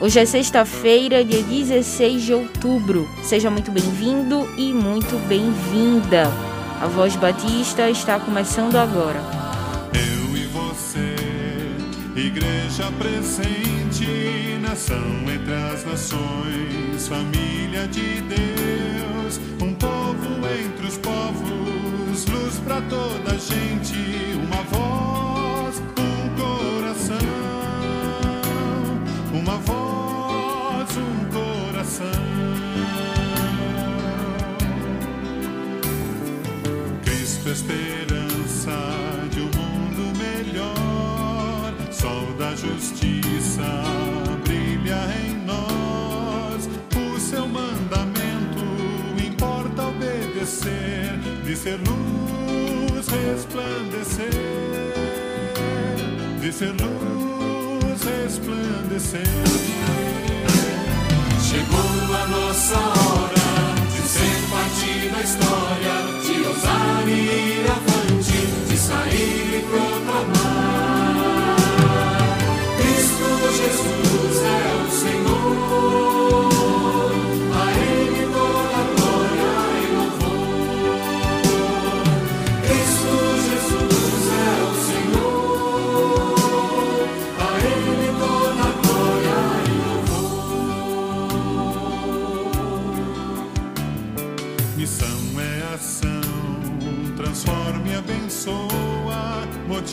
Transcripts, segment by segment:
Hoje é sexta-feira, dia 16 de outubro. Seja muito bem-vindo e muito bem-vinda. A Voz Batista está começando agora. Eu e você, igreja presente, nação entre as nações, família de Deus, um povo entre os povos, luz para toda gente, uma voz, um coração, uma voz Cristo, esperança de um mundo melhor, sol da justiça brilha em nós. O seu mandamento importa obedecer, de ser luz resplandecer, de ser luz resplandecer. Chegou a nossa hora de ser parte da história, de ousar e ir avante, de sair e proclamar. Cristo Jesus é o Senhor.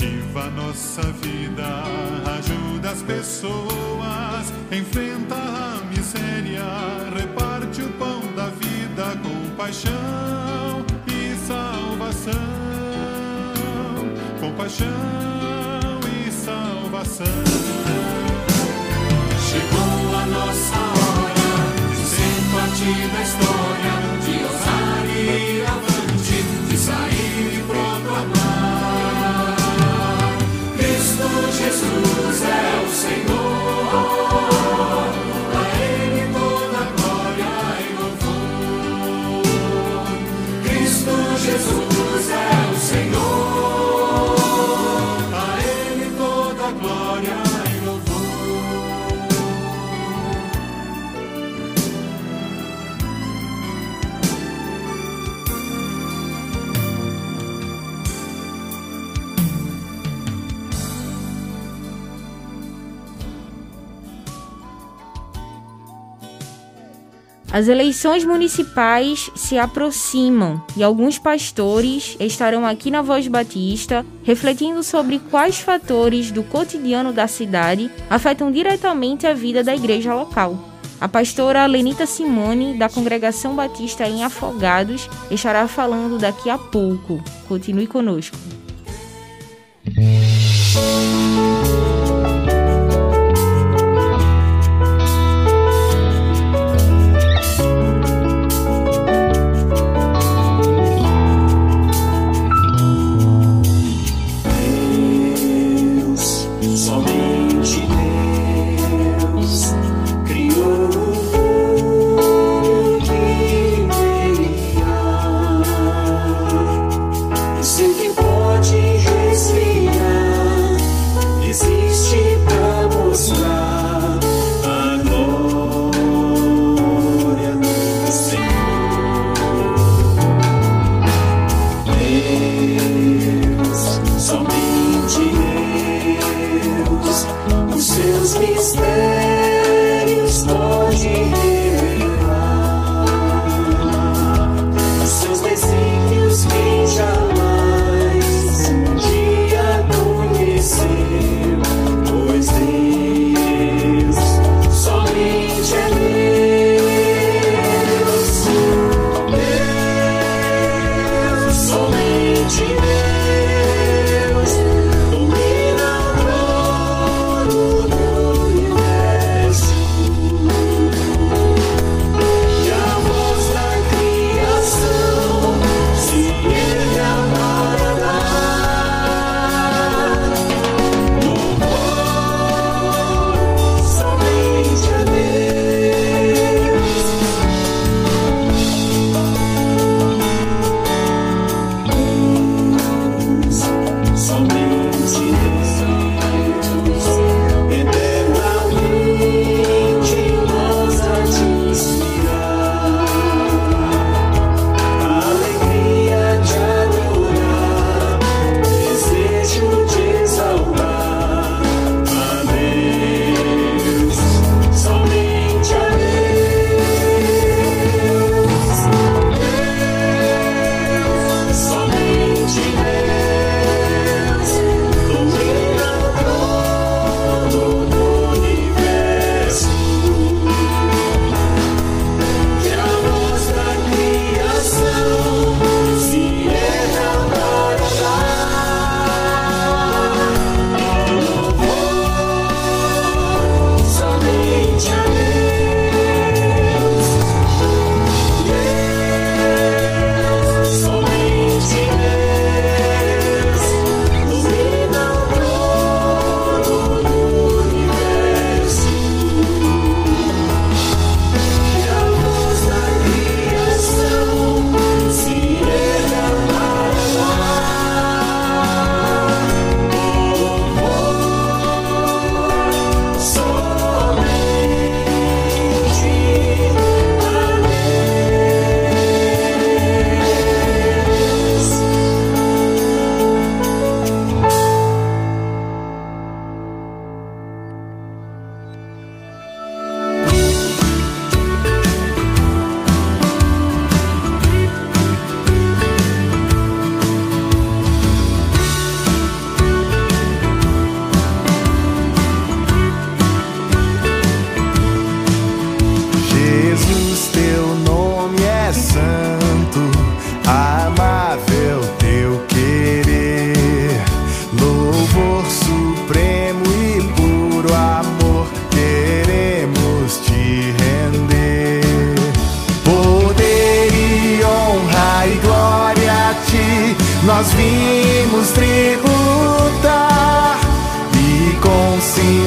Motiva nossa vida, ajuda as pessoas, enfrenta a miséria, reparte o pão da vida com paixão e salvação. Com paixão e salvação. Chegou a nossa hora de ser parte da história, As eleições municipais se aproximam e alguns pastores estarão aqui na Voz Batista refletindo sobre quais fatores do cotidiano da cidade afetam diretamente a vida da igreja local. A pastora Lenita Simone, da Congregação Batista em Afogados, estará falando daqui a pouco. Continue conosco. santo,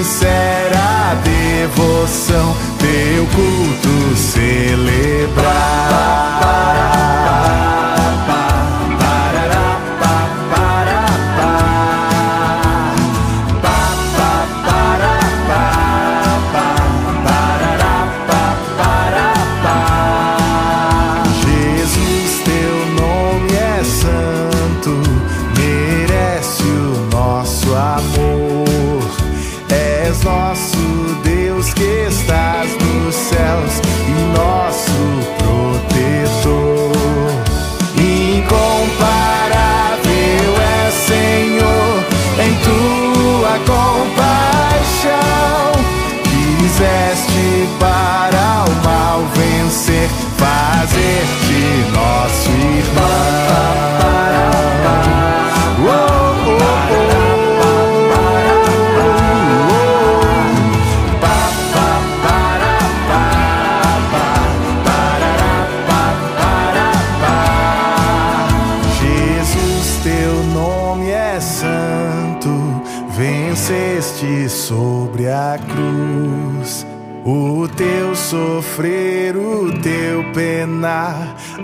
sincera devoção teu culto celebrar.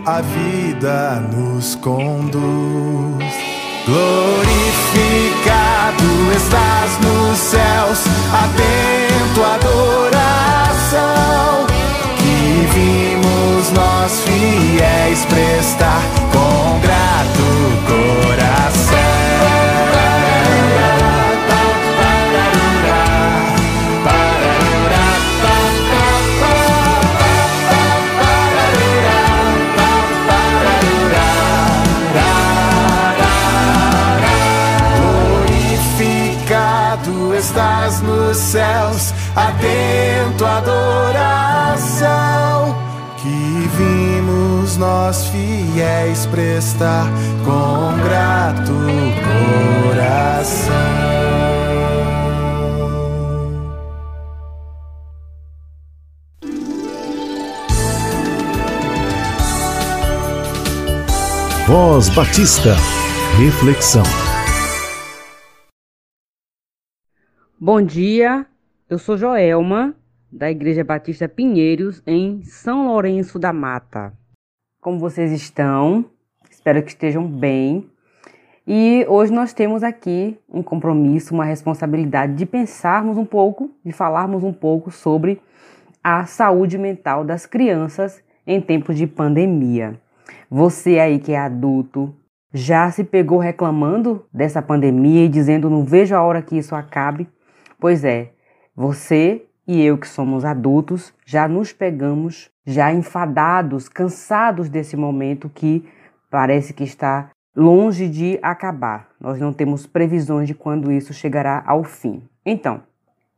A vida nos conduz. Glorificado estás nos céus, atento à adoração que vimos nós fiéis prestar nos céus, atento à adoração que vimos nós fiéis prestar com grato coração. Voz Batista. Reflexão. Bom dia, eu sou Joelma, da Igreja Batista Pinheiros, em São Lourenço da Mata. Como vocês estão? Espero que estejam bem. E hoje nós temos aqui um compromisso, uma responsabilidade de pensarmos um pouco, de falarmos um pouco sobre a saúde mental das crianças em tempos de pandemia. Você aí que é adulto, já se pegou reclamando dessa pandemia e dizendo não vejo a hora que isso acabe? Pois é, você e eu que somos adultos já nos pegamos, já enfadados, cansados desse momento que parece que está longe de acabar. Nós não temos previsões de quando isso chegará ao fim. Então,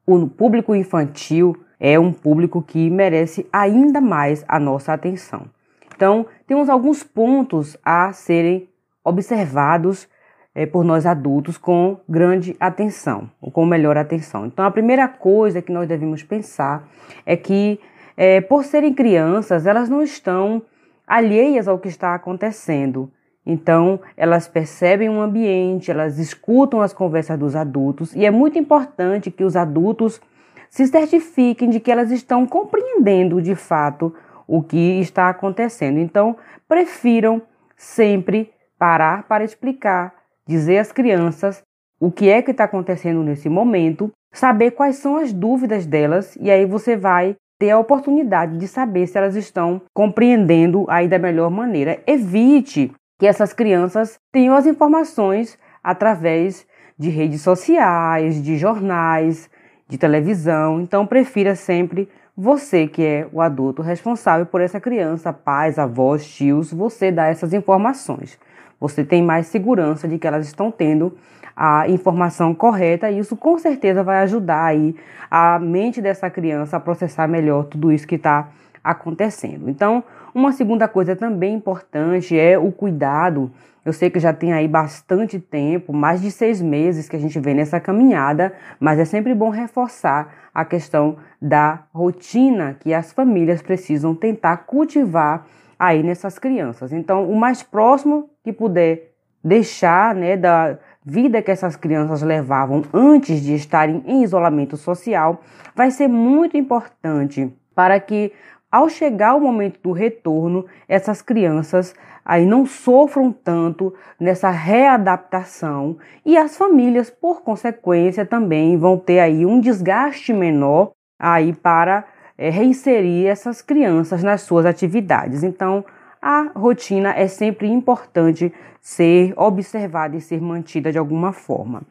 o público infantil é um público que merece ainda mais a nossa atenção. Então, temos alguns pontos a serem observados é, por nós adultos com grande atenção, ou com melhor atenção. Então, a primeira coisa que nós devemos pensar é que, é, por serem crianças, elas não estão alheias ao que está acontecendo. Então, elas percebem o ambiente, elas escutam as conversas dos adultos, e é muito importante que os adultos se certifiquem de que elas estão compreendendo de fato o que está acontecendo. Então, prefiram sempre parar para explicar, dizer às crianças o que é que está acontecendo nesse momento, saber quais são as dúvidas delas e aí você vai ter a oportunidade de saber se elas estão compreendendo aí da melhor maneira. Evite que essas crianças tenham as informações através de redes sociais, de jornais, de televisão. Então, prefira sempre você, que é o adulto responsável por essa criança, pais, avós, tios, você dá essas informações. Você tem mais segurança de que elas estão tendo a informação correta e isso com certeza vai ajudar aí a mente dessa criança a processar melhor tudo isso que está acontecendo. Então, Uma segunda coisa também importante é o cuidado. Eu sei que já tem aí bastante tempo, mais de seis meses que a gente vem nessa caminhada, mas é sempre bom reforçar a questão da rotina que as famílias precisam tentar cultivar aí nessas crianças. Então, o mais próximo que puder deixar né, da vida que essas crianças levavam antes de estarem em isolamento social vai ser muito importante para que ao chegar o momento do retorno, essas crianças aí não sofram tanto nessa readaptação e as famílias, por consequência, também vão ter aí um desgaste menor aí para é, reinserir essas crianças nas suas atividades. Então, a rotina é sempre importante ser observada e ser mantida de alguma forma.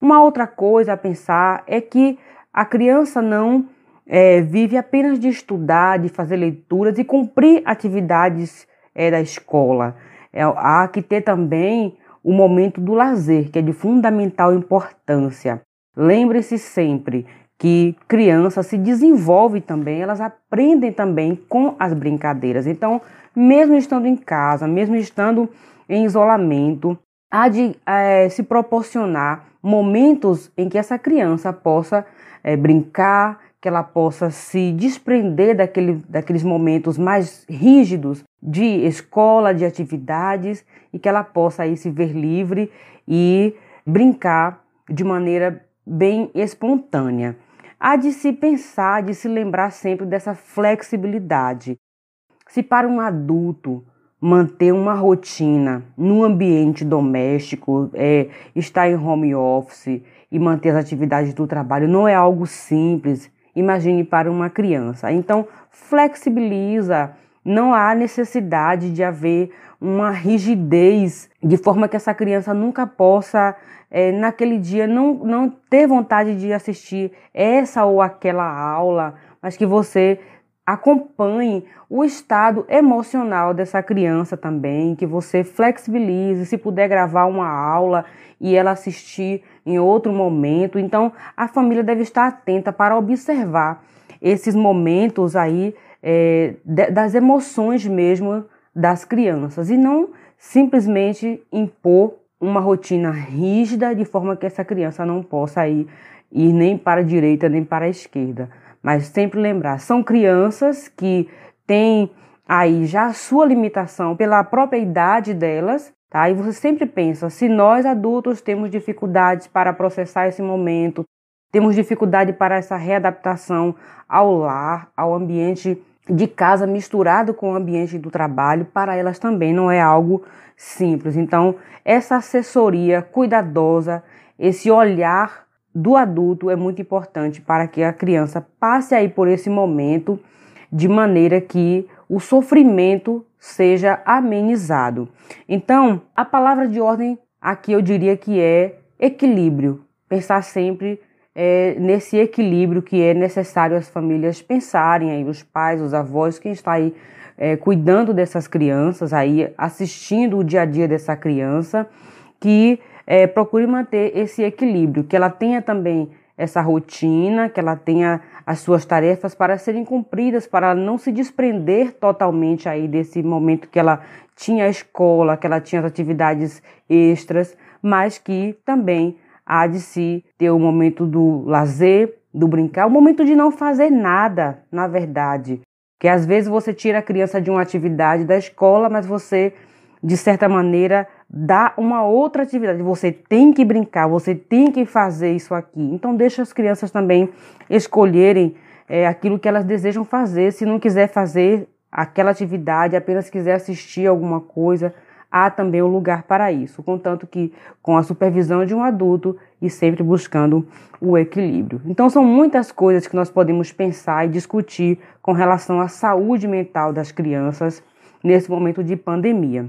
Uma outra coisa a pensar é que a criança não é, vive apenas de estudar, de fazer leituras e cumprir atividades é, da escola. É, há que ter também o momento do lazer, que é de fundamental importância. Lembre-se sempre que criança se desenvolve também, elas aprendem também com as brincadeiras. Então, mesmo estando em casa, mesmo estando em isolamento, há de é, se proporcionar momentos em que essa criança possa é, brincar, que ela possa se desprender daquele, daqueles momentos mais rígidos de escola, de atividades, e que ela possa aí se ver livre e brincar de maneira bem espontânea. Há de se pensar, de se lembrar sempre dessa flexibilidade. Se para um adulto manter uma rotina no ambiente doméstico, é, estar em home office e manter as atividades do trabalho não é algo simples, imagine para uma criança. Então, flexibiliza, não há necessidade de haver uma rigidez de forma que essa criança nunca possa, é, naquele dia, não, não ter vontade de assistir essa ou aquela aula, mas que você acompanhe o estado emocional dessa criança também, que você flexibilize, se puder gravar uma aula e ela assistir em outro momento. Então, a família deve estar atenta para observar esses momentos aí é, das emoções mesmo das crianças e não simplesmente impor uma rotina rígida de forma que essa criança não possa ir, ir nem para a direita nem para a esquerda. Mas sempre lembrar, são crianças que têm aí já a sua limitação pela própria idade delas, tá? E você sempre pensa, se nós adultos temos dificuldades para processar esse momento, temos dificuldade para essa readaptação ao lar, ao ambiente de casa misturado com o ambiente do trabalho, para elas também não é algo simples. Então, essa assessoria cuidadosa, esse olhar do adulto é muito importante para que a criança passe aí por esse momento de maneira que o sofrimento seja amenizado. Então, a palavra de ordem aqui eu diria que é equilíbrio. Pensar sempre é, nesse equilíbrio que é necessário as famílias pensarem aí, os pais, os avós, quem está aí é, cuidando dessas crianças, aí assistindo o dia a dia dessa criança, que é, procure manter esse equilíbrio, que ela tenha também essa rotina, que ela tenha as suas tarefas para serem cumpridas, para não se desprender totalmente aí desse momento que ela tinha a escola, que ela tinha as atividades extras, mas que também há de se ter o momento do lazer, do brincar, o momento de não fazer nada, na verdade. Que às vezes você tira a criança de uma atividade da escola, mas você, de certa maneira, dá uma outra atividade. Você tem que brincar, você tem que fazer isso aqui. Então deixa as crianças também escolherem é, aquilo que elas desejam fazer. Se não quiser fazer aquela atividade, apenas quiser assistir alguma coisa, há também um lugar para isso, contanto que com a supervisão de um adulto e sempre buscando o equilíbrio. Então são muitas coisas que nós podemos pensar e discutir com relação à saúde mental das crianças nesse momento de pandemia.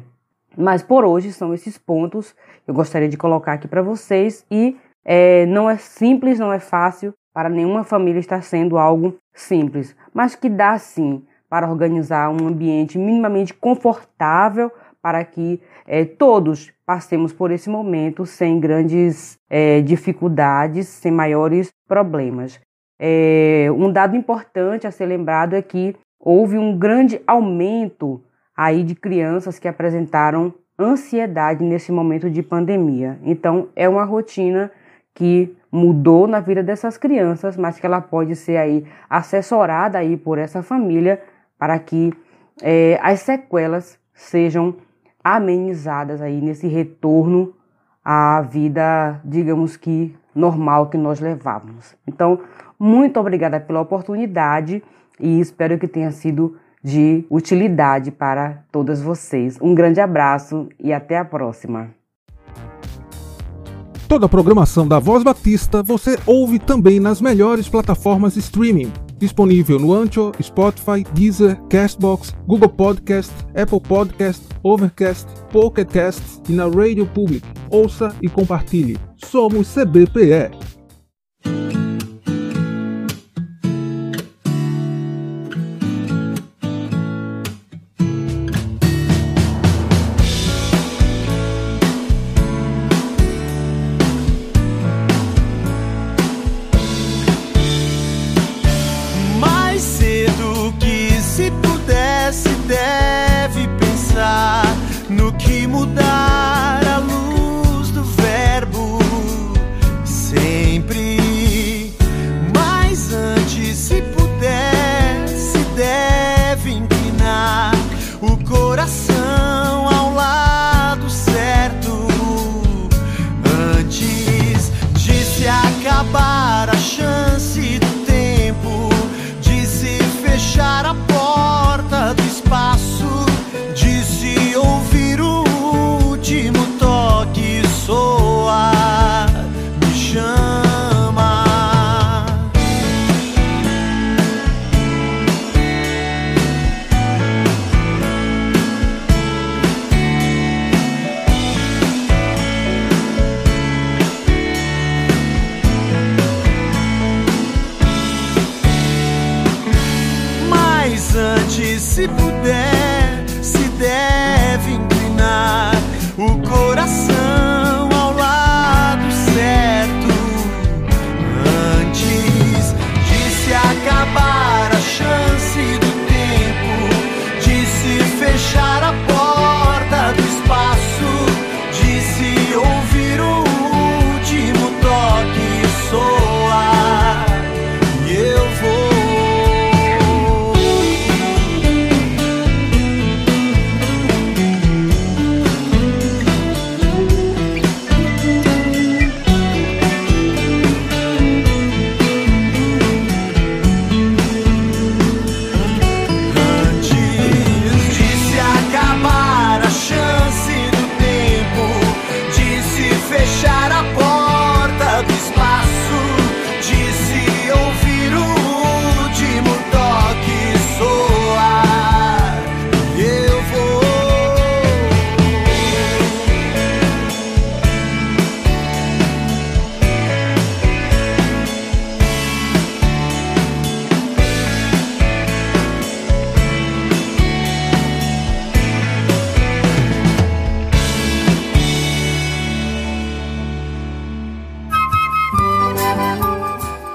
Mas por hoje são esses pontos que eu gostaria de colocar aqui para vocês e é, não é simples, não é fácil para nenhuma família estar sendo algo simples, mas que dá sim para organizar um ambiente minimamente confortável para que é, todos passemos por esse momento sem grandes é, dificuldades, sem maiores problemas. É, um dado importante a ser lembrado é que houve um grande aumento aí de crianças que apresentaram ansiedade nesse momento de pandemia. Então, é uma rotina que mudou na vida dessas crianças, mas que ela pode ser aí assessorada aí por essa família para que é, as sequelas sejam amenizadas aí nesse retorno à vida, digamos que normal que nós levávamos. Então, muito obrigada pela oportunidade e espero que tenha sido de utilidade para todas vocês. Um grande abraço e até a próxima. Toda a programação da Voz Batista você ouve também nas melhores plataformas streaming. Disponível no Ancho, Spotify, Deezer, Castbox, Google Podcast, Apple Podcast, Overcast, Pocket Cast e na Radio Public. Ouça e compartilhe. Somos CBPE.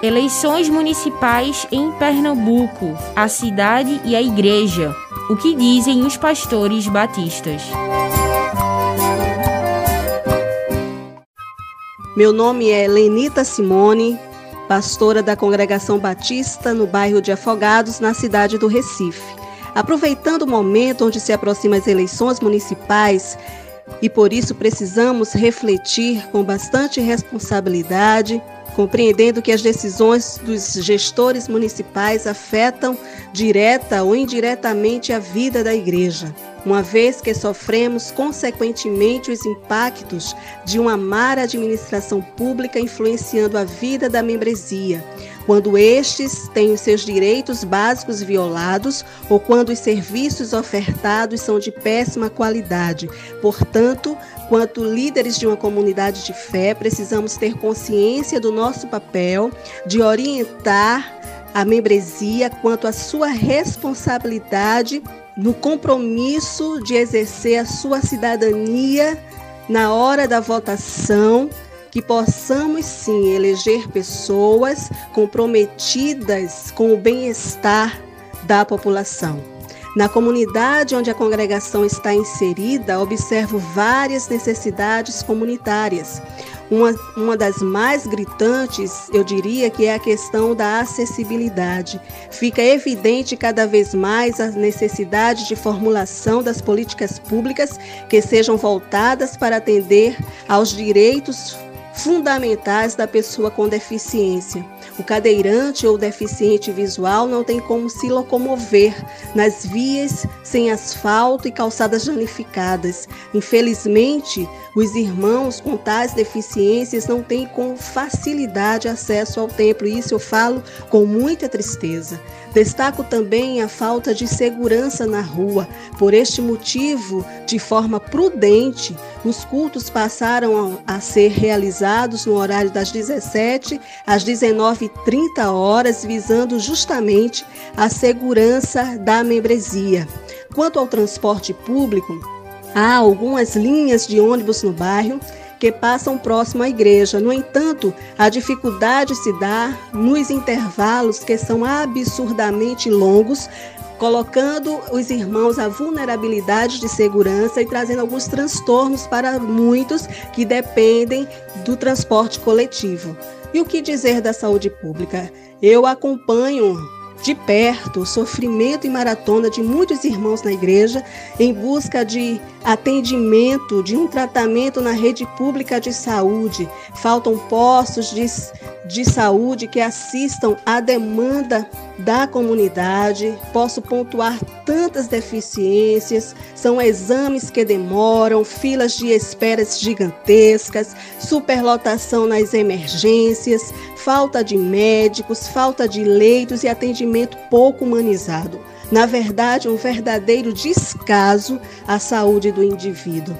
Eleições municipais em Pernambuco, a cidade e a igreja. O que dizem os pastores batistas? Meu nome é Lenita Simone, pastora da Congregação Batista no bairro de Afogados, na cidade do Recife. Aproveitando o momento onde se aproximam as eleições municipais, e por isso precisamos refletir com bastante responsabilidade compreendendo que as decisões dos gestores municipais afetam direta ou indiretamente a vida da igreja, uma vez que sofremos consequentemente os impactos de uma má administração pública influenciando a vida da membresia, quando estes têm os seus direitos básicos violados ou quando os serviços ofertados são de péssima qualidade. Portanto, Quanto líderes de uma comunidade de fé, precisamos ter consciência do nosso papel de orientar a membresia quanto à sua responsabilidade no compromisso de exercer a sua cidadania na hora da votação, que possamos sim eleger pessoas comprometidas com o bem-estar da população. Na comunidade onde a congregação está inserida, observo várias necessidades comunitárias. Uma, uma das mais gritantes, eu diria, que é a questão da acessibilidade. Fica evidente cada vez mais a necessidade de formulação das políticas públicas que sejam voltadas para atender aos direitos fundamentais da pessoa com deficiência. O cadeirante ou deficiente visual não tem como se locomover nas vias sem asfalto e calçadas danificadas. Infelizmente, os irmãos com tais deficiências não têm com facilidade acesso ao templo, e isso eu falo com muita tristeza. Destaco também a falta de segurança na rua. Por este motivo, de forma prudente, os cultos passaram a ser realizados no horário das 17 às 19h30 horas, visando justamente a segurança da membresia. Quanto ao transporte público, há algumas linhas de ônibus no bairro que passam próximo à igreja. No entanto, a dificuldade se dá nos intervalos que são absurdamente longos, colocando os irmãos à vulnerabilidade de segurança e trazendo alguns transtornos para muitos que dependem do transporte coletivo. E o que dizer da saúde pública? Eu acompanho de perto o sofrimento e maratona de muitos irmãos na igreja em busca de atendimento, de um tratamento na rede pública de saúde. Faltam postos de, de saúde que assistam à demanda da comunidade. Posso pontuar tantas deficiências, são exames que demoram, filas de esperas gigantescas, superlotação nas emergências, falta de médicos, falta de leitos e atendimento pouco humanizado. Na verdade, um verdadeiro descaso à saúde do indivíduo.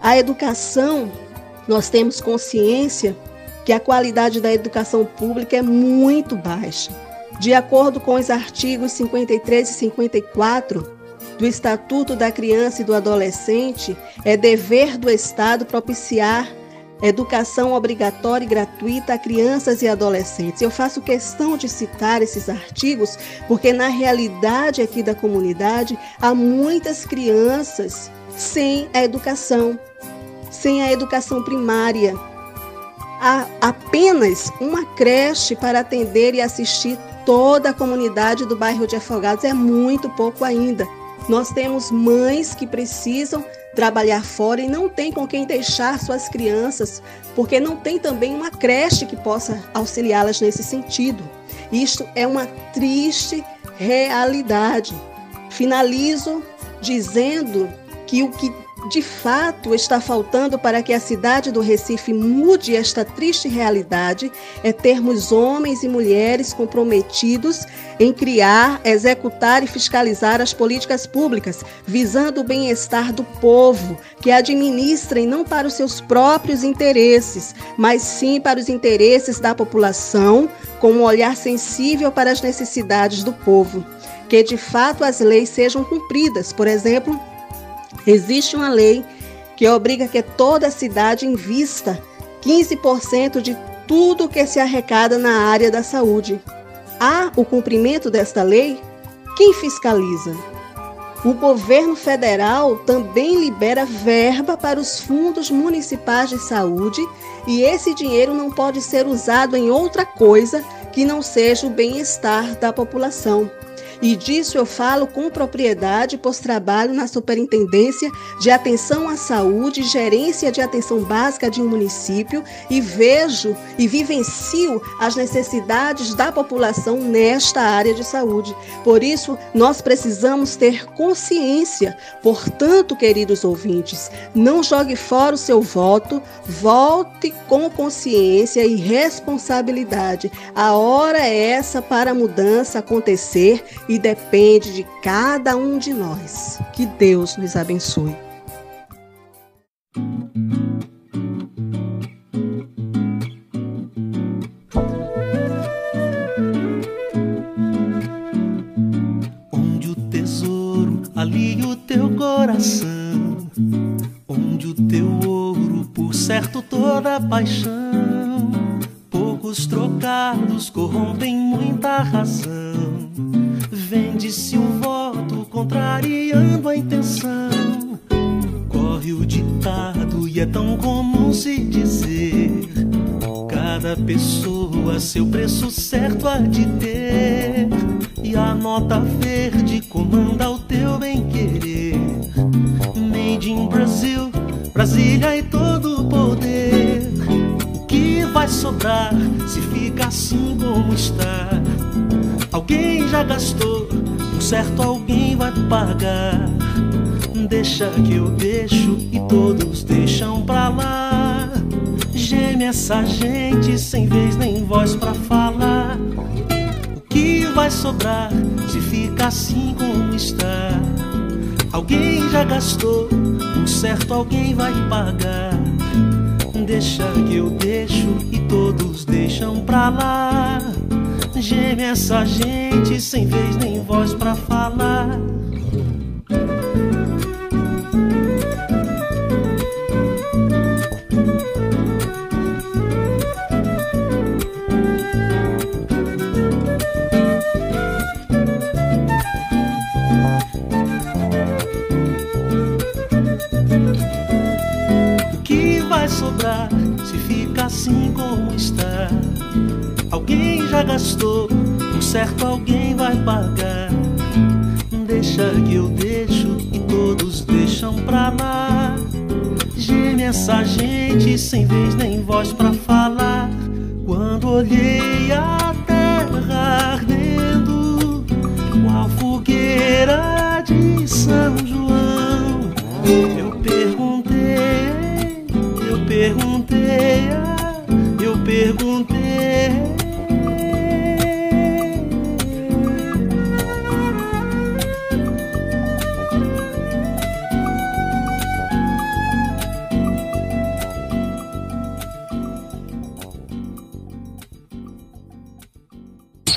A educação, nós temos consciência que a qualidade da educação pública é muito baixa. De acordo com os artigos 53 e 54 do Estatuto da Criança e do Adolescente, é dever do Estado propiciar educação obrigatória e gratuita a crianças e adolescentes. Eu faço questão de citar esses artigos porque, na realidade aqui da comunidade, há muitas crianças sem a educação, sem a educação primária. Há apenas uma creche para atender e assistir toda a comunidade do bairro de Afogados é muito pouco ainda. Nós temos mães que precisam trabalhar fora e não tem com quem deixar suas crianças, porque não tem também uma creche que possa auxiliá-las nesse sentido. Isto é uma triste realidade. Finalizo dizendo que o que de fato está faltando para que a cidade do Recife mude esta triste realidade é termos homens e mulheres comprometidos em criar, executar e fiscalizar as políticas públicas, visando o bem-estar do povo, que administrem não para os seus próprios interesses, mas sim para os interesses da população, com um olhar sensível para as necessidades do povo. Que de fato as leis sejam cumpridas, por exemplo, Existe uma lei que obriga que toda cidade invista 15% de tudo que se arrecada na área da saúde. Há o cumprimento desta lei? Quem fiscaliza? O governo federal também libera verba para os fundos municipais de saúde e esse dinheiro não pode ser usado em outra coisa que não seja o bem-estar da população. E disso eu falo com propriedade, pois trabalho na Superintendência de Atenção à Saúde, Gerência de Atenção Básica de um município e vejo e vivencio as necessidades da população nesta área de saúde. Por isso, nós precisamos ter consciência. Portanto, queridos ouvintes, não jogue fora o seu voto, vote com consciência e responsabilidade. A hora é essa para a mudança acontecer e depende de cada um de nós. Que Deus nos abençoe. Onde o tesouro, ali o teu coração. Onde o teu ouro, por certo, toda paixão. Brasil, Brasília e todo o poder. Que vai sobrar se fica assim como está? Alguém já gastou, um certo alguém vai pagar. Deixa que eu deixo e todos deixam pra lá. Geme essa gente sem vez nem voz pra falar. O que vai sobrar se fica assim como está? Alguém já gastou, um certo alguém vai pagar. Deixa que eu deixo e todos deixam pra lá. Geme essa gente sem vez nem voz pra falar. Assim como está? Alguém já gastou, um certo alguém vai pagar. Deixa que eu deixo e todos deixam pra lá. Geme essa gente sem vez nem voz pra falar. Quando olhei a terra ardendo, qual fogueira de São